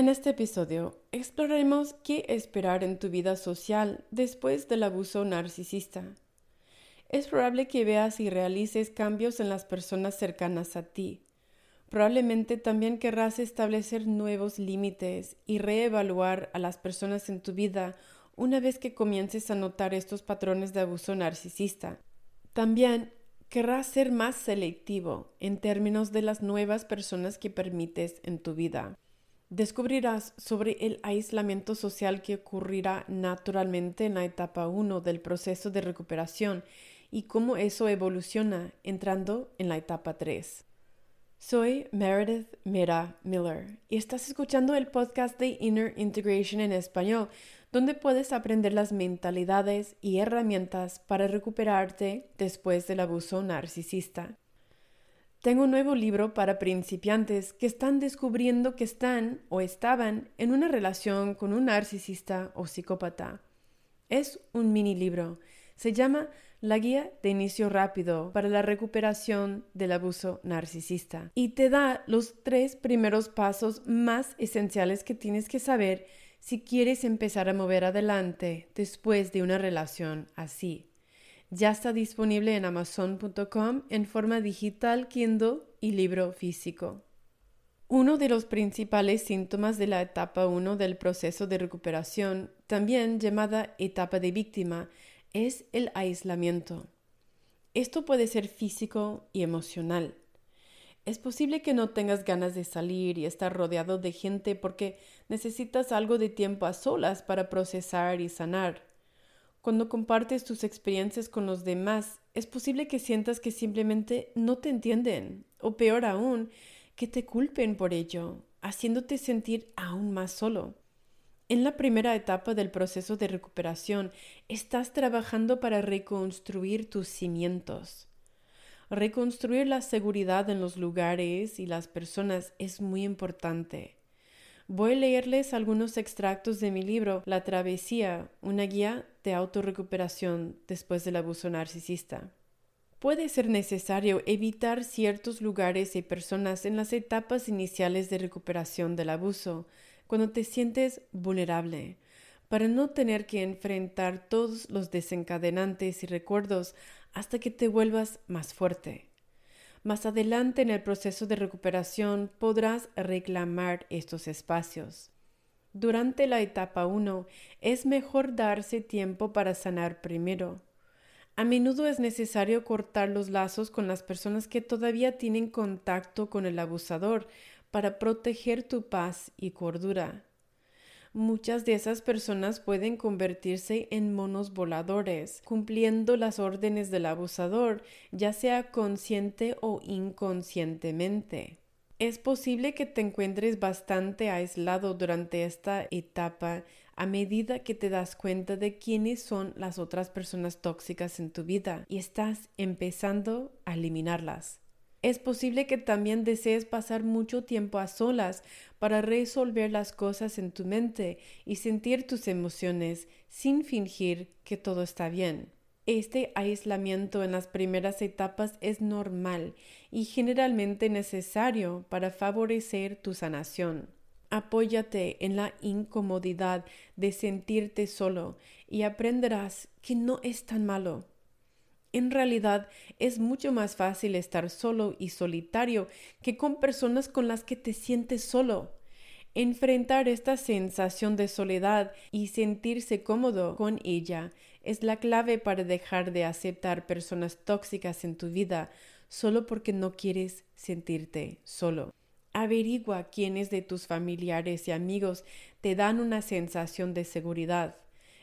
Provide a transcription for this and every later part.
En este episodio exploraremos qué esperar en tu vida social después del abuso narcisista. Es probable que veas y realices cambios en las personas cercanas a ti. Probablemente también querrás establecer nuevos límites y reevaluar a las personas en tu vida una vez que comiences a notar estos patrones de abuso narcisista. También querrás ser más selectivo en términos de las nuevas personas que permites en tu vida. Descubrirás sobre el aislamiento social que ocurrirá naturalmente en la etapa 1 del proceso de recuperación y cómo eso evoluciona entrando en la etapa 3. Soy Meredith Mira Miller y estás escuchando el podcast de Inner Integration en español, donde puedes aprender las mentalidades y herramientas para recuperarte después del abuso narcisista. Tengo un nuevo libro para principiantes que están descubriendo que están o estaban en una relación con un narcisista o psicópata. Es un mini libro. Se llama La Guía de Inicio Rápido para la Recuperación del Abuso Narcisista y te da los tres primeros pasos más esenciales que tienes que saber si quieres empezar a mover adelante después de una relación así. Ya está disponible en amazon.com en forma digital, Kindle y libro físico. Uno de los principales síntomas de la etapa 1 del proceso de recuperación, también llamada etapa de víctima, es el aislamiento. Esto puede ser físico y emocional. Es posible que no tengas ganas de salir y estar rodeado de gente porque necesitas algo de tiempo a solas para procesar y sanar. Cuando compartes tus experiencias con los demás, es posible que sientas que simplemente no te entienden, o peor aún, que te culpen por ello, haciéndote sentir aún más solo. En la primera etapa del proceso de recuperación, estás trabajando para reconstruir tus cimientos. Reconstruir la seguridad en los lugares y las personas es muy importante. Voy a leerles algunos extractos de mi libro La travesía, una guía de autorrecuperación después del abuso narcisista. Puede ser necesario evitar ciertos lugares y personas en las etapas iniciales de recuperación del abuso, cuando te sientes vulnerable, para no tener que enfrentar todos los desencadenantes y recuerdos hasta que te vuelvas más fuerte. Más adelante en el proceso de recuperación podrás reclamar estos espacios. Durante la etapa 1 es mejor darse tiempo para sanar primero. A menudo es necesario cortar los lazos con las personas que todavía tienen contacto con el abusador para proteger tu paz y cordura. Muchas de esas personas pueden convertirse en monos voladores, cumpliendo las órdenes del abusador, ya sea consciente o inconscientemente. Es posible que te encuentres bastante aislado durante esta etapa a medida que te das cuenta de quiénes son las otras personas tóxicas en tu vida y estás empezando a eliminarlas. Es posible que también desees pasar mucho tiempo a solas para resolver las cosas en tu mente y sentir tus emociones sin fingir que todo está bien. Este aislamiento en las primeras etapas es normal y generalmente necesario para favorecer tu sanación. Apóyate en la incomodidad de sentirte solo y aprenderás que no es tan malo. En realidad es mucho más fácil estar solo y solitario que con personas con las que te sientes solo. Enfrentar esta sensación de soledad y sentirse cómodo con ella es la clave para dejar de aceptar personas tóxicas en tu vida solo porque no quieres sentirte solo. Averigua quiénes de tus familiares y amigos te dan una sensación de seguridad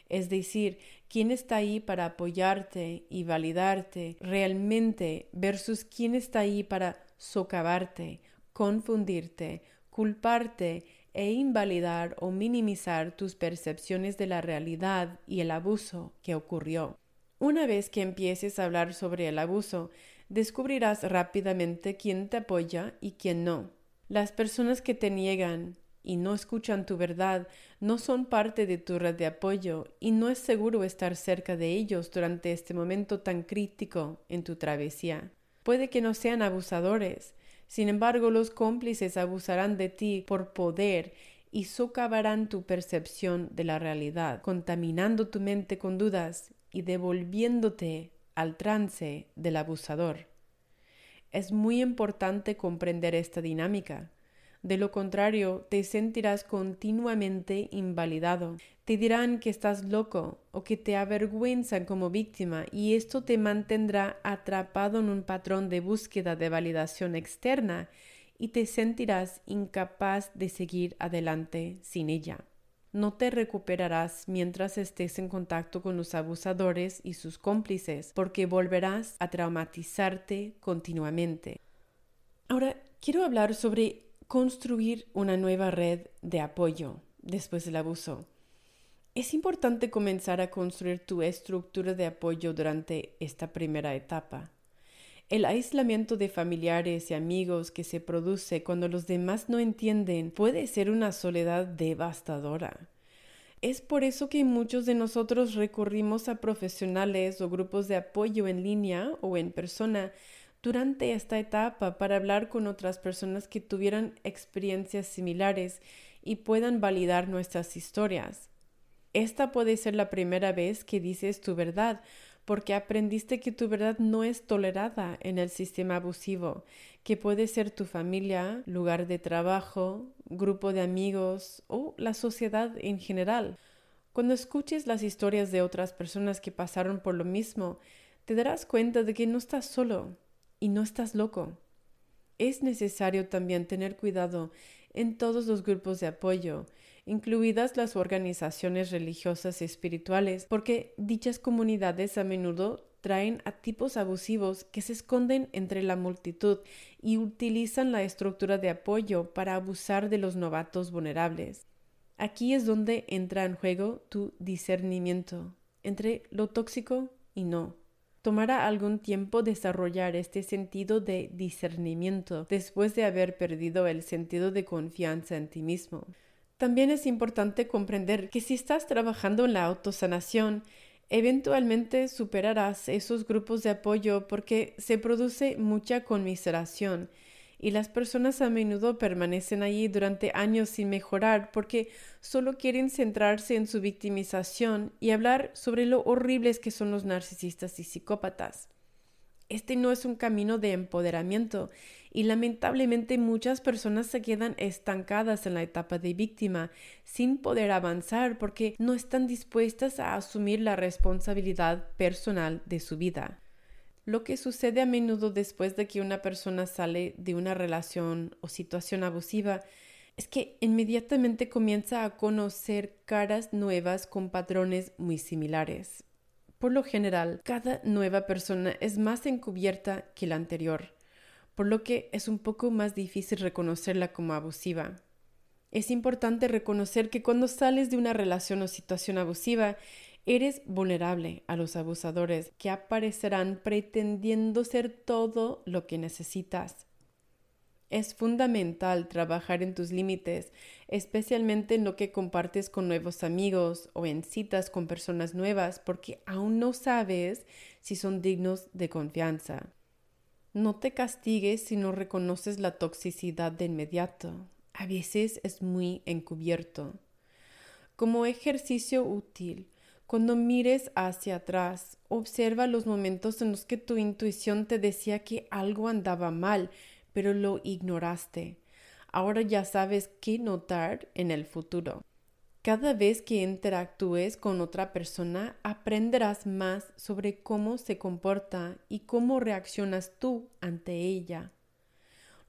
es decir, quién está ahí para apoyarte y validarte realmente versus quién está ahí para socavarte, confundirte, culparte e invalidar o minimizar tus percepciones de la realidad y el abuso que ocurrió. Una vez que empieces a hablar sobre el abuso, descubrirás rápidamente quién te apoya y quién no. Las personas que te niegan, y no escuchan tu verdad, no son parte de tu red de apoyo y no es seguro estar cerca de ellos durante este momento tan crítico en tu travesía. Puede que no sean abusadores, sin embargo los cómplices abusarán de ti por poder y socavarán tu percepción de la realidad, contaminando tu mente con dudas y devolviéndote al trance del abusador. Es muy importante comprender esta dinámica. De lo contrario, te sentirás continuamente invalidado. Te dirán que estás loco o que te avergüenzan como víctima y esto te mantendrá atrapado en un patrón de búsqueda de validación externa y te sentirás incapaz de seguir adelante sin ella. No te recuperarás mientras estés en contacto con los abusadores y sus cómplices, porque volverás a traumatizarte continuamente. Ahora, quiero hablar sobre construir una nueva red de apoyo después del abuso. Es importante comenzar a construir tu estructura de apoyo durante esta primera etapa. El aislamiento de familiares y amigos que se produce cuando los demás no entienden puede ser una soledad devastadora. Es por eso que muchos de nosotros recurrimos a profesionales o grupos de apoyo en línea o en persona durante esta etapa para hablar con otras personas que tuvieran experiencias similares y puedan validar nuestras historias. Esta puede ser la primera vez que dices tu verdad porque aprendiste que tu verdad no es tolerada en el sistema abusivo, que puede ser tu familia, lugar de trabajo, grupo de amigos o la sociedad en general. Cuando escuches las historias de otras personas que pasaron por lo mismo, te darás cuenta de que no estás solo y no estás loco. Es necesario también tener cuidado en todos los grupos de apoyo incluidas las organizaciones religiosas y espirituales, porque dichas comunidades a menudo traen a tipos abusivos que se esconden entre la multitud y utilizan la estructura de apoyo para abusar de los novatos vulnerables. Aquí es donde entra en juego tu discernimiento entre lo tóxico y no. Tomará algún tiempo desarrollar este sentido de discernimiento después de haber perdido el sentido de confianza en ti mismo. También es importante comprender que si estás trabajando en la autosanación, eventualmente superarás esos grupos de apoyo porque se produce mucha conmiseración y las personas a menudo permanecen allí durante años sin mejorar porque solo quieren centrarse en su victimización y hablar sobre lo horribles que son los narcisistas y psicópatas. Este no es un camino de empoderamiento y lamentablemente muchas personas se quedan estancadas en la etapa de víctima sin poder avanzar porque no están dispuestas a asumir la responsabilidad personal de su vida. Lo que sucede a menudo después de que una persona sale de una relación o situación abusiva es que inmediatamente comienza a conocer caras nuevas con patrones muy similares. Por lo general, cada nueva persona es más encubierta que la anterior, por lo que es un poco más difícil reconocerla como abusiva. Es importante reconocer que cuando sales de una relación o situación abusiva, eres vulnerable a los abusadores que aparecerán pretendiendo ser todo lo que necesitas. Es fundamental trabajar en tus límites, especialmente en lo que compartes con nuevos amigos o en citas con personas nuevas, porque aún no sabes si son dignos de confianza. No te castigues si no reconoces la toxicidad de inmediato. A veces es muy encubierto. Como ejercicio útil, cuando mires hacia atrás, observa los momentos en los que tu intuición te decía que algo andaba mal pero lo ignoraste. Ahora ya sabes qué notar en el futuro. Cada vez que interactúes con otra persona, aprenderás más sobre cómo se comporta y cómo reaccionas tú ante ella.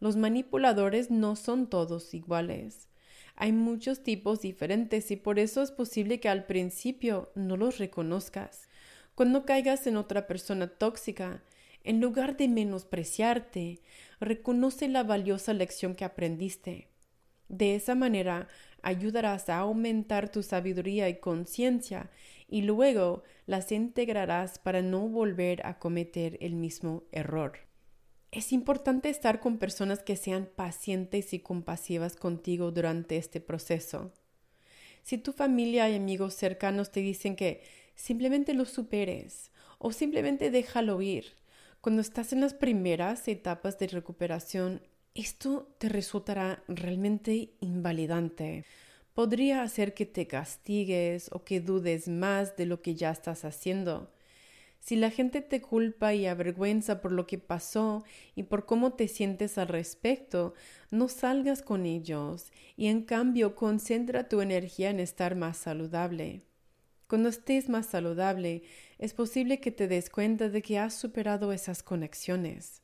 Los manipuladores no son todos iguales. Hay muchos tipos diferentes y por eso es posible que al principio no los reconozcas. Cuando caigas en otra persona tóxica, en lugar de menospreciarte, reconoce la valiosa lección que aprendiste. De esa manera ayudarás a aumentar tu sabiduría y conciencia y luego las integrarás para no volver a cometer el mismo error. Es importante estar con personas que sean pacientes y compasivas contigo durante este proceso. Si tu familia y amigos cercanos te dicen que simplemente lo superes o simplemente déjalo ir, cuando estás en las primeras etapas de recuperación, esto te resultará realmente invalidante, podría hacer que te castigues o que dudes más de lo que ya estás haciendo. Si la gente te culpa y avergüenza por lo que pasó y por cómo te sientes al respecto, no salgas con ellos y en cambio concentra tu energía en estar más saludable. Cuando estés más saludable, es posible que te des cuenta de que has superado esas conexiones.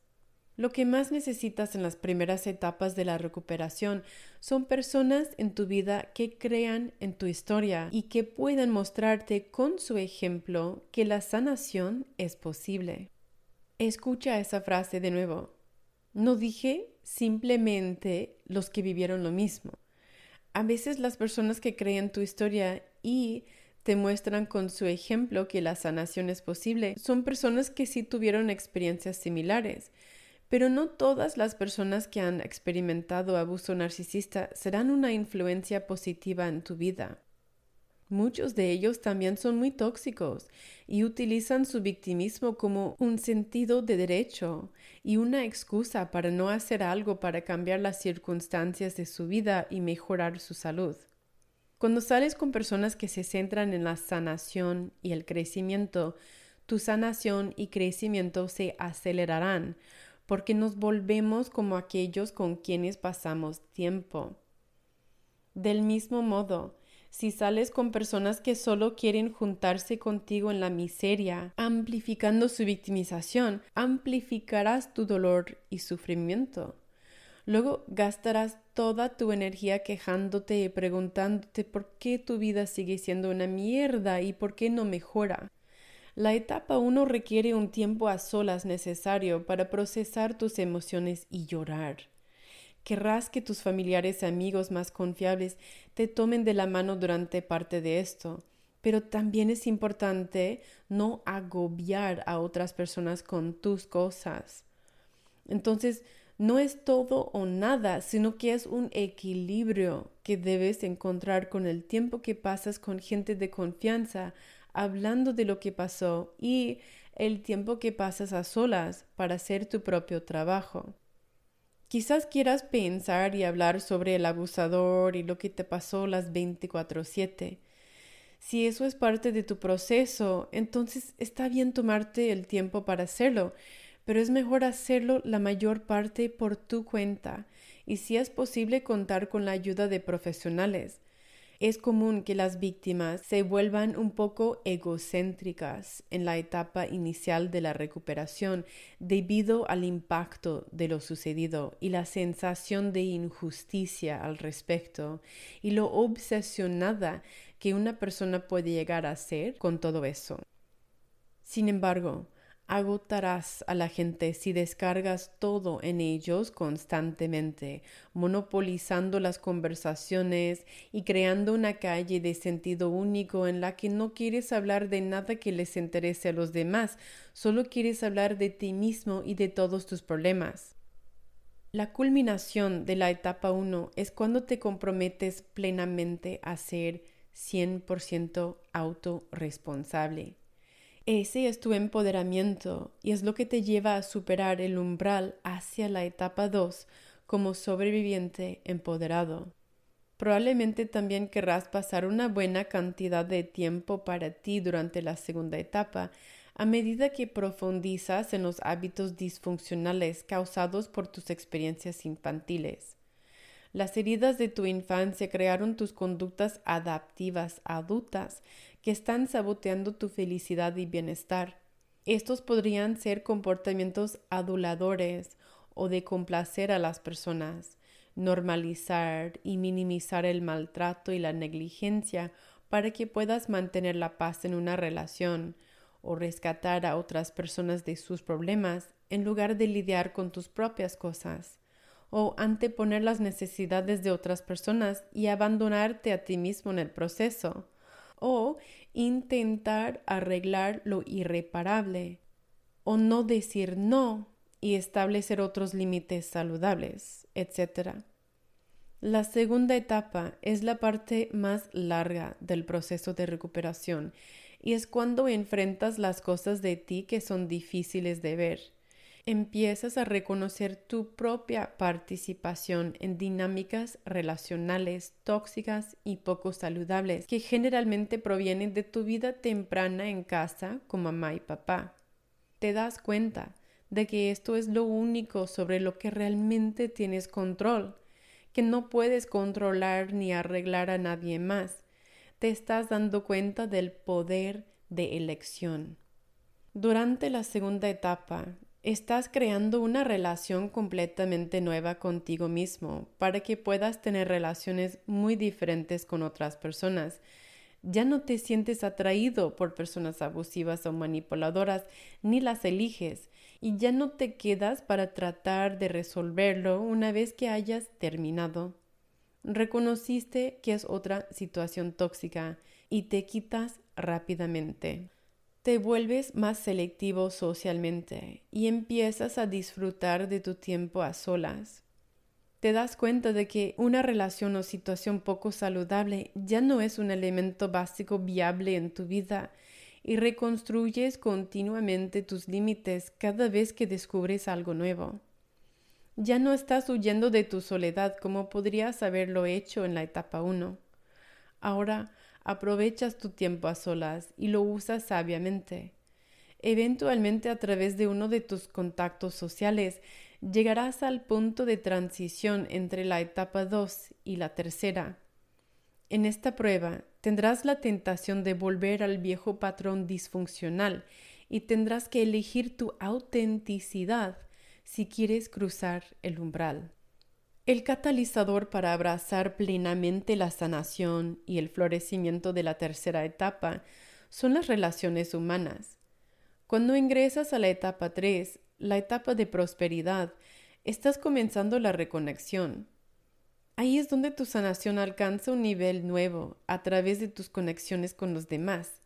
Lo que más necesitas en las primeras etapas de la recuperación son personas en tu vida que crean en tu historia y que puedan mostrarte con su ejemplo que la sanación es posible. Escucha esa frase de nuevo. No dije simplemente los que vivieron lo mismo. A veces las personas que creen tu historia y te muestran con su ejemplo que la sanación es posible son personas que sí tuvieron experiencias similares pero no todas las personas que han experimentado abuso narcisista serán una influencia positiva en tu vida. Muchos de ellos también son muy tóxicos y utilizan su victimismo como un sentido de derecho y una excusa para no hacer algo para cambiar las circunstancias de su vida y mejorar su salud. Cuando sales con personas que se centran en la sanación y el crecimiento, tu sanación y crecimiento se acelerarán porque nos volvemos como aquellos con quienes pasamos tiempo. Del mismo modo, si sales con personas que solo quieren juntarse contigo en la miseria, amplificando su victimización, amplificarás tu dolor y sufrimiento. Luego gastarás toda tu energía quejándote y preguntándote por qué tu vida sigue siendo una mierda y por qué no mejora. La etapa 1 requiere un tiempo a solas necesario para procesar tus emociones y llorar. Querrás que tus familiares y amigos más confiables te tomen de la mano durante parte de esto, pero también es importante no agobiar a otras personas con tus cosas. Entonces, no es todo o nada, sino que es un equilibrio que debes encontrar con el tiempo que pasas con gente de confianza, hablando de lo que pasó y el tiempo que pasas a solas para hacer tu propio trabajo. Quizás quieras pensar y hablar sobre el abusador y lo que te pasó las 24/7. Si eso es parte de tu proceso, entonces está bien tomarte el tiempo para hacerlo, pero es mejor hacerlo la mayor parte por tu cuenta y si es posible contar con la ayuda de profesionales. Es común que las víctimas se vuelvan un poco egocéntricas en la etapa inicial de la recuperación debido al impacto de lo sucedido y la sensación de injusticia al respecto y lo obsesionada que una persona puede llegar a ser con todo eso. Sin embargo, Agotarás a la gente si descargas todo en ellos constantemente, monopolizando las conversaciones y creando una calle de sentido único en la que no quieres hablar de nada que les interese a los demás, solo quieres hablar de ti mismo y de todos tus problemas. La culminación de la etapa 1 es cuando te comprometes plenamente a ser 100% autorresponsable. Ese es tu empoderamiento y es lo que te lleva a superar el umbral hacia la etapa 2 como sobreviviente empoderado. Probablemente también querrás pasar una buena cantidad de tiempo para ti durante la segunda etapa, a medida que profundizas en los hábitos disfuncionales causados por tus experiencias infantiles. Las heridas de tu infancia crearon tus conductas adaptivas adultas que están saboteando tu felicidad y bienestar. Estos podrían ser comportamientos aduladores o de complacer a las personas, normalizar y minimizar el maltrato y la negligencia para que puedas mantener la paz en una relación o rescatar a otras personas de sus problemas en lugar de lidiar con tus propias cosas o anteponer las necesidades de otras personas y abandonarte a ti mismo en el proceso o intentar arreglar lo irreparable, o no decir no y establecer otros límites saludables, etc. La segunda etapa es la parte más larga del proceso de recuperación y es cuando enfrentas las cosas de ti que son difíciles de ver empiezas a reconocer tu propia participación en dinámicas relacionales tóxicas y poco saludables que generalmente provienen de tu vida temprana en casa con mamá y papá. Te das cuenta de que esto es lo único sobre lo que realmente tienes control, que no puedes controlar ni arreglar a nadie más. Te estás dando cuenta del poder de elección. Durante la segunda etapa, estás creando una relación completamente nueva contigo mismo para que puedas tener relaciones muy diferentes con otras personas. Ya no te sientes atraído por personas abusivas o manipuladoras, ni las eliges, y ya no te quedas para tratar de resolverlo una vez que hayas terminado. Reconociste que es otra situación tóxica y te quitas rápidamente te vuelves más selectivo socialmente y empiezas a disfrutar de tu tiempo a solas. Te das cuenta de que una relación o situación poco saludable ya no es un elemento básico viable en tu vida y reconstruyes continuamente tus límites cada vez que descubres algo nuevo. Ya no estás huyendo de tu soledad como podrías haberlo hecho en la etapa 1. Ahora aprovechas tu tiempo a solas y lo usas sabiamente. Eventualmente a través de uno de tus contactos sociales llegarás al punto de transición entre la etapa 2 y la tercera. En esta prueba tendrás la tentación de volver al viejo patrón disfuncional y tendrás que elegir tu autenticidad si quieres cruzar el umbral. El catalizador para abrazar plenamente la sanación y el florecimiento de la tercera etapa son las relaciones humanas. Cuando ingresas a la etapa 3, la etapa de prosperidad, estás comenzando la reconexión. Ahí es donde tu sanación alcanza un nivel nuevo a través de tus conexiones con los demás.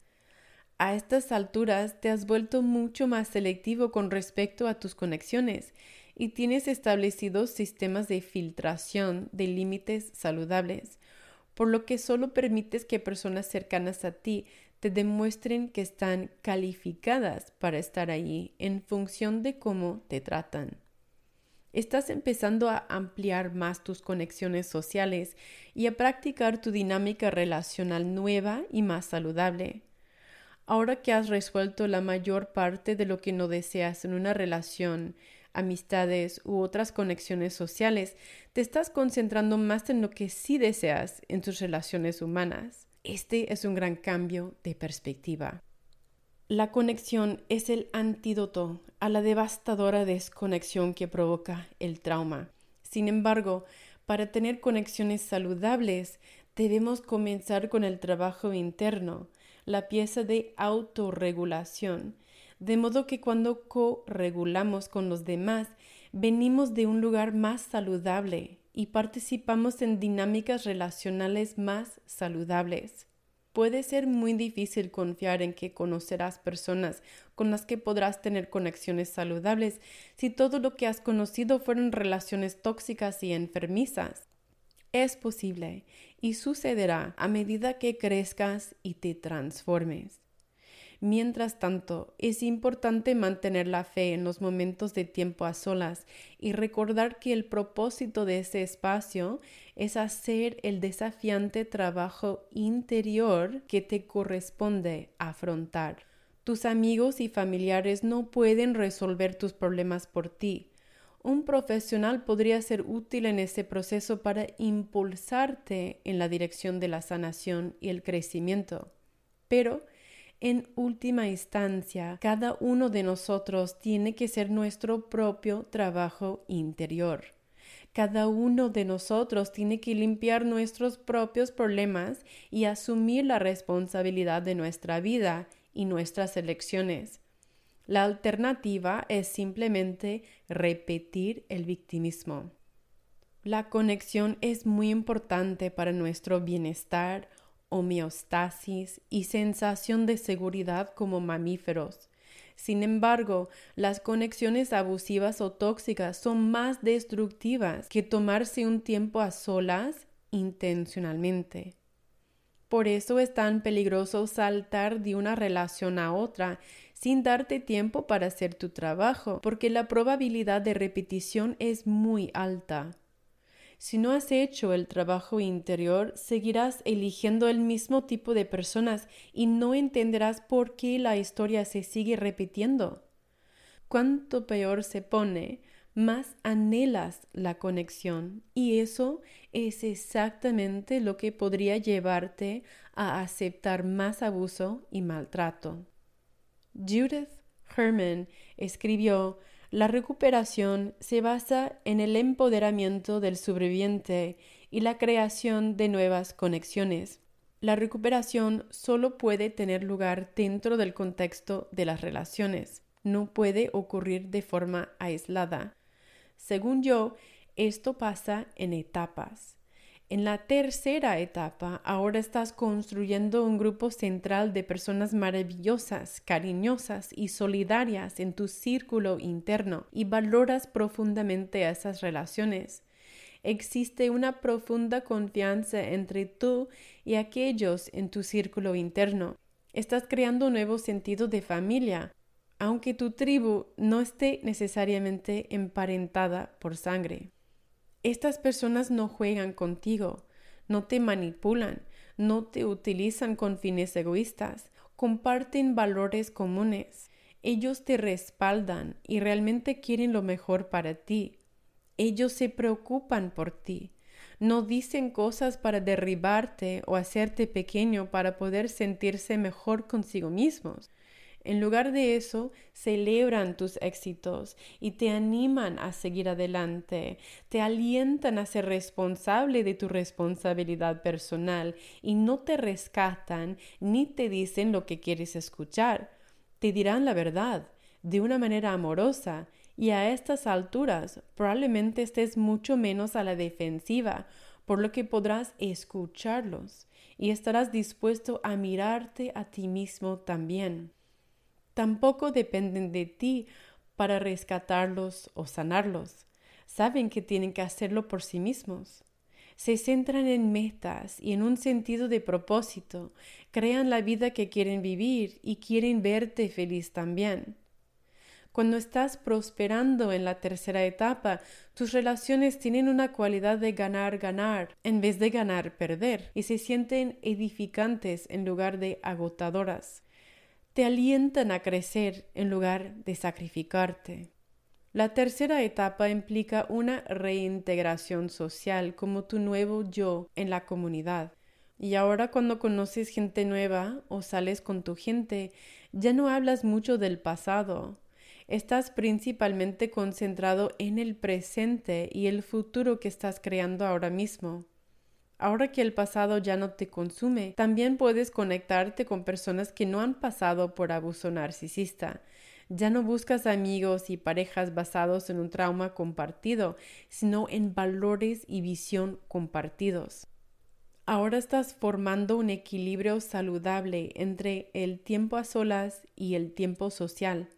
A estas alturas te has vuelto mucho más selectivo con respecto a tus conexiones y tienes establecidos sistemas de filtración de límites saludables, por lo que solo permites que personas cercanas a ti te demuestren que están calificadas para estar allí en función de cómo te tratan. Estás empezando a ampliar más tus conexiones sociales y a practicar tu dinámica relacional nueva y más saludable. Ahora que has resuelto la mayor parte de lo que no deseas en una relación amistades u otras conexiones sociales, te estás concentrando más en lo que sí deseas en tus relaciones humanas. Este es un gran cambio de perspectiva. La conexión es el antídoto a la devastadora desconexión que provoca el trauma. Sin embargo, para tener conexiones saludables, debemos comenzar con el trabajo interno, la pieza de autorregulación, de modo que cuando co-regulamos con los demás, venimos de un lugar más saludable y participamos en dinámicas relacionales más saludables. Puede ser muy difícil confiar en que conocerás personas con las que podrás tener conexiones saludables si todo lo que has conocido fueron relaciones tóxicas y enfermizas. Es posible y sucederá a medida que crezcas y te transformes. Mientras tanto, es importante mantener la fe en los momentos de tiempo a solas y recordar que el propósito de ese espacio es hacer el desafiante trabajo interior que te corresponde afrontar. Tus amigos y familiares no pueden resolver tus problemas por ti. Un profesional podría ser útil en ese proceso para impulsarte en la dirección de la sanación y el crecimiento. Pero en última instancia, cada uno de nosotros tiene que ser nuestro propio trabajo interior. Cada uno de nosotros tiene que limpiar nuestros propios problemas y asumir la responsabilidad de nuestra vida y nuestras elecciones. La alternativa es simplemente repetir el victimismo. La conexión es muy importante para nuestro bienestar, homeostasis y sensación de seguridad como mamíferos. Sin embargo, las conexiones abusivas o tóxicas son más destructivas que tomarse un tiempo a solas intencionalmente. Por eso es tan peligroso saltar de una relación a otra sin darte tiempo para hacer tu trabajo, porque la probabilidad de repetición es muy alta. Si no has hecho el trabajo interior, seguirás eligiendo el mismo tipo de personas y no entenderás por qué la historia se sigue repitiendo. Cuanto peor se pone, más anhelas la conexión y eso es exactamente lo que podría llevarte a aceptar más abuso y maltrato. Judith Herman escribió La recuperación se basa en el empoderamiento del sobreviviente y la creación de nuevas conexiones. La recuperación solo puede tener lugar dentro del contexto de las relaciones, no puede ocurrir de forma aislada. Según yo, esto pasa en etapas. En la tercera etapa, ahora estás construyendo un grupo central de personas maravillosas, cariñosas y solidarias en tu círculo interno y valoras profundamente esas relaciones. Existe una profunda confianza entre tú y aquellos en tu círculo interno. Estás creando un nuevo sentido de familia, aunque tu tribu no esté necesariamente emparentada por sangre. Estas personas no juegan contigo, no te manipulan, no te utilizan con fines egoístas, comparten valores comunes. Ellos te respaldan y realmente quieren lo mejor para ti. Ellos se preocupan por ti. No dicen cosas para derribarte o hacerte pequeño para poder sentirse mejor consigo mismos. En lugar de eso, celebran tus éxitos y te animan a seguir adelante, te alientan a ser responsable de tu responsabilidad personal y no te rescatan ni te dicen lo que quieres escuchar. Te dirán la verdad, de una manera amorosa, y a estas alturas probablemente estés mucho menos a la defensiva, por lo que podrás escucharlos y estarás dispuesto a mirarte a ti mismo también tampoco dependen de ti para rescatarlos o sanarlos. Saben que tienen que hacerlo por sí mismos. Se centran en metas y en un sentido de propósito, crean la vida que quieren vivir y quieren verte feliz también. Cuando estás prosperando en la tercera etapa, tus relaciones tienen una cualidad de ganar-ganar en vez de ganar-perder y se sienten edificantes en lugar de agotadoras te alientan a crecer en lugar de sacrificarte. La tercera etapa implica una reintegración social como tu nuevo yo en la comunidad. Y ahora cuando conoces gente nueva o sales con tu gente, ya no hablas mucho del pasado. Estás principalmente concentrado en el presente y el futuro que estás creando ahora mismo. Ahora que el pasado ya no te consume, también puedes conectarte con personas que no han pasado por abuso narcisista. Ya no buscas amigos y parejas basados en un trauma compartido, sino en valores y visión compartidos. Ahora estás formando un equilibrio saludable entre el tiempo a solas y el tiempo social.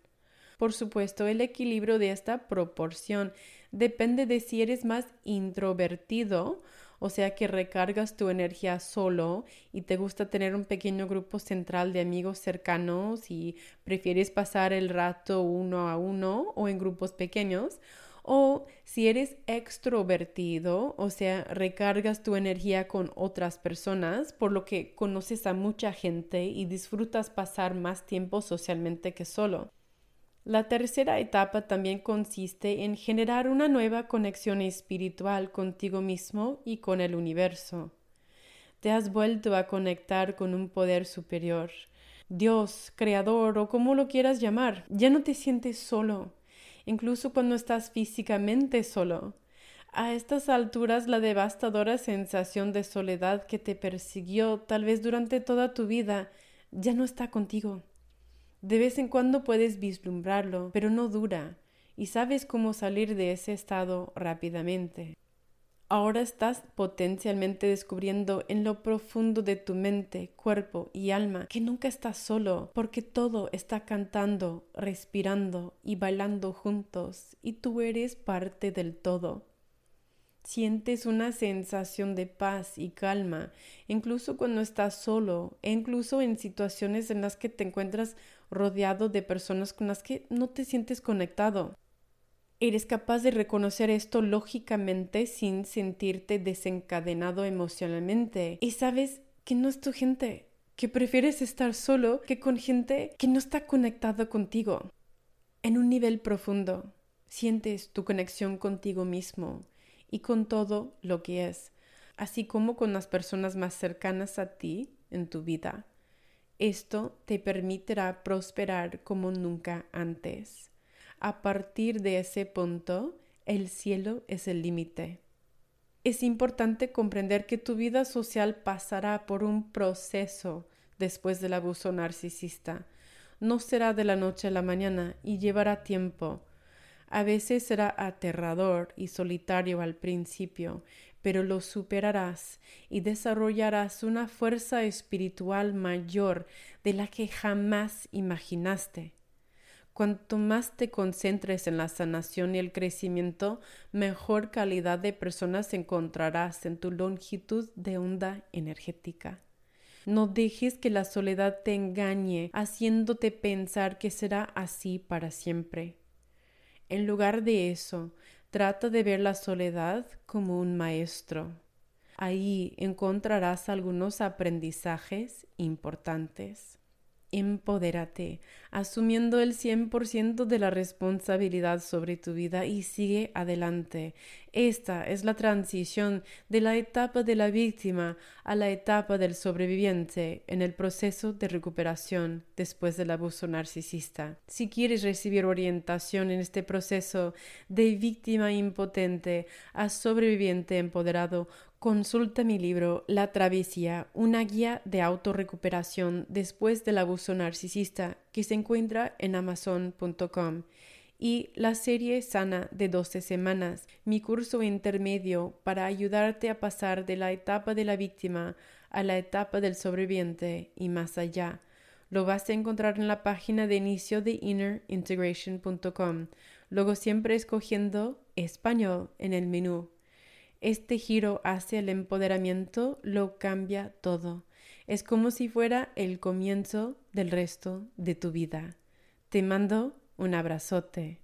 Por supuesto, el equilibrio de esta proporción depende de si eres más introvertido o sea que recargas tu energía solo y te gusta tener un pequeño grupo central de amigos cercanos y prefieres pasar el rato uno a uno o en grupos pequeños, o si eres extrovertido, o sea, recargas tu energía con otras personas, por lo que conoces a mucha gente y disfrutas pasar más tiempo socialmente que solo. La tercera etapa también consiste en generar una nueva conexión espiritual contigo mismo y con el universo. Te has vuelto a conectar con un poder superior, Dios, Creador o como lo quieras llamar. Ya no te sientes solo, incluso cuando estás físicamente solo. A estas alturas la devastadora sensación de soledad que te persiguió tal vez durante toda tu vida ya no está contigo. De vez en cuando puedes vislumbrarlo, pero no dura, y sabes cómo salir de ese estado rápidamente. Ahora estás potencialmente descubriendo en lo profundo de tu mente, cuerpo y alma que nunca estás solo, porque todo está cantando, respirando y bailando juntos, y tú eres parte del todo. Sientes una sensación de paz y calma, incluso cuando estás solo, e incluso en situaciones en las que te encuentras rodeado de personas con las que no te sientes conectado. Eres capaz de reconocer esto lógicamente sin sentirte desencadenado emocionalmente y sabes que no es tu gente, que prefieres estar solo que con gente que no está conectada contigo. En un nivel profundo, sientes tu conexión contigo mismo y con todo lo que es, así como con las personas más cercanas a ti en tu vida. Esto te permitirá prosperar como nunca antes. A partir de ese punto, el cielo es el límite. Es importante comprender que tu vida social pasará por un proceso después del abuso narcisista. No será de la noche a la mañana y llevará tiempo. A veces será aterrador y solitario al principio, pero lo superarás y desarrollarás una fuerza espiritual mayor de la que jamás imaginaste. Cuanto más te concentres en la sanación y el crecimiento, mejor calidad de personas encontrarás en tu longitud de onda energética. No dejes que la soledad te engañe, haciéndote pensar que será así para siempre. En lugar de eso, trata de ver la soledad como un maestro. Ahí encontrarás algunos aprendizajes importantes. Empodérate, asumiendo el 100% de la responsabilidad sobre tu vida y sigue adelante. Esta es la transición de la etapa de la víctima a la etapa del sobreviviente en el proceso de recuperación después del abuso narcisista. Si quieres recibir orientación en este proceso de víctima impotente a sobreviviente empoderado, Consulta mi libro La travesía, una guía de autorrecuperación después del abuso narcisista que se encuentra en amazon.com y la serie Sana de 12 semanas, mi curso intermedio para ayudarte a pasar de la etapa de la víctima a la etapa del sobreviviente y más allá. Lo vas a encontrar en la página de inicio de innerintegration.com, luego siempre escogiendo español en el menú. Este giro hacia el empoderamiento lo cambia todo. Es como si fuera el comienzo del resto de tu vida. Te mando un abrazote.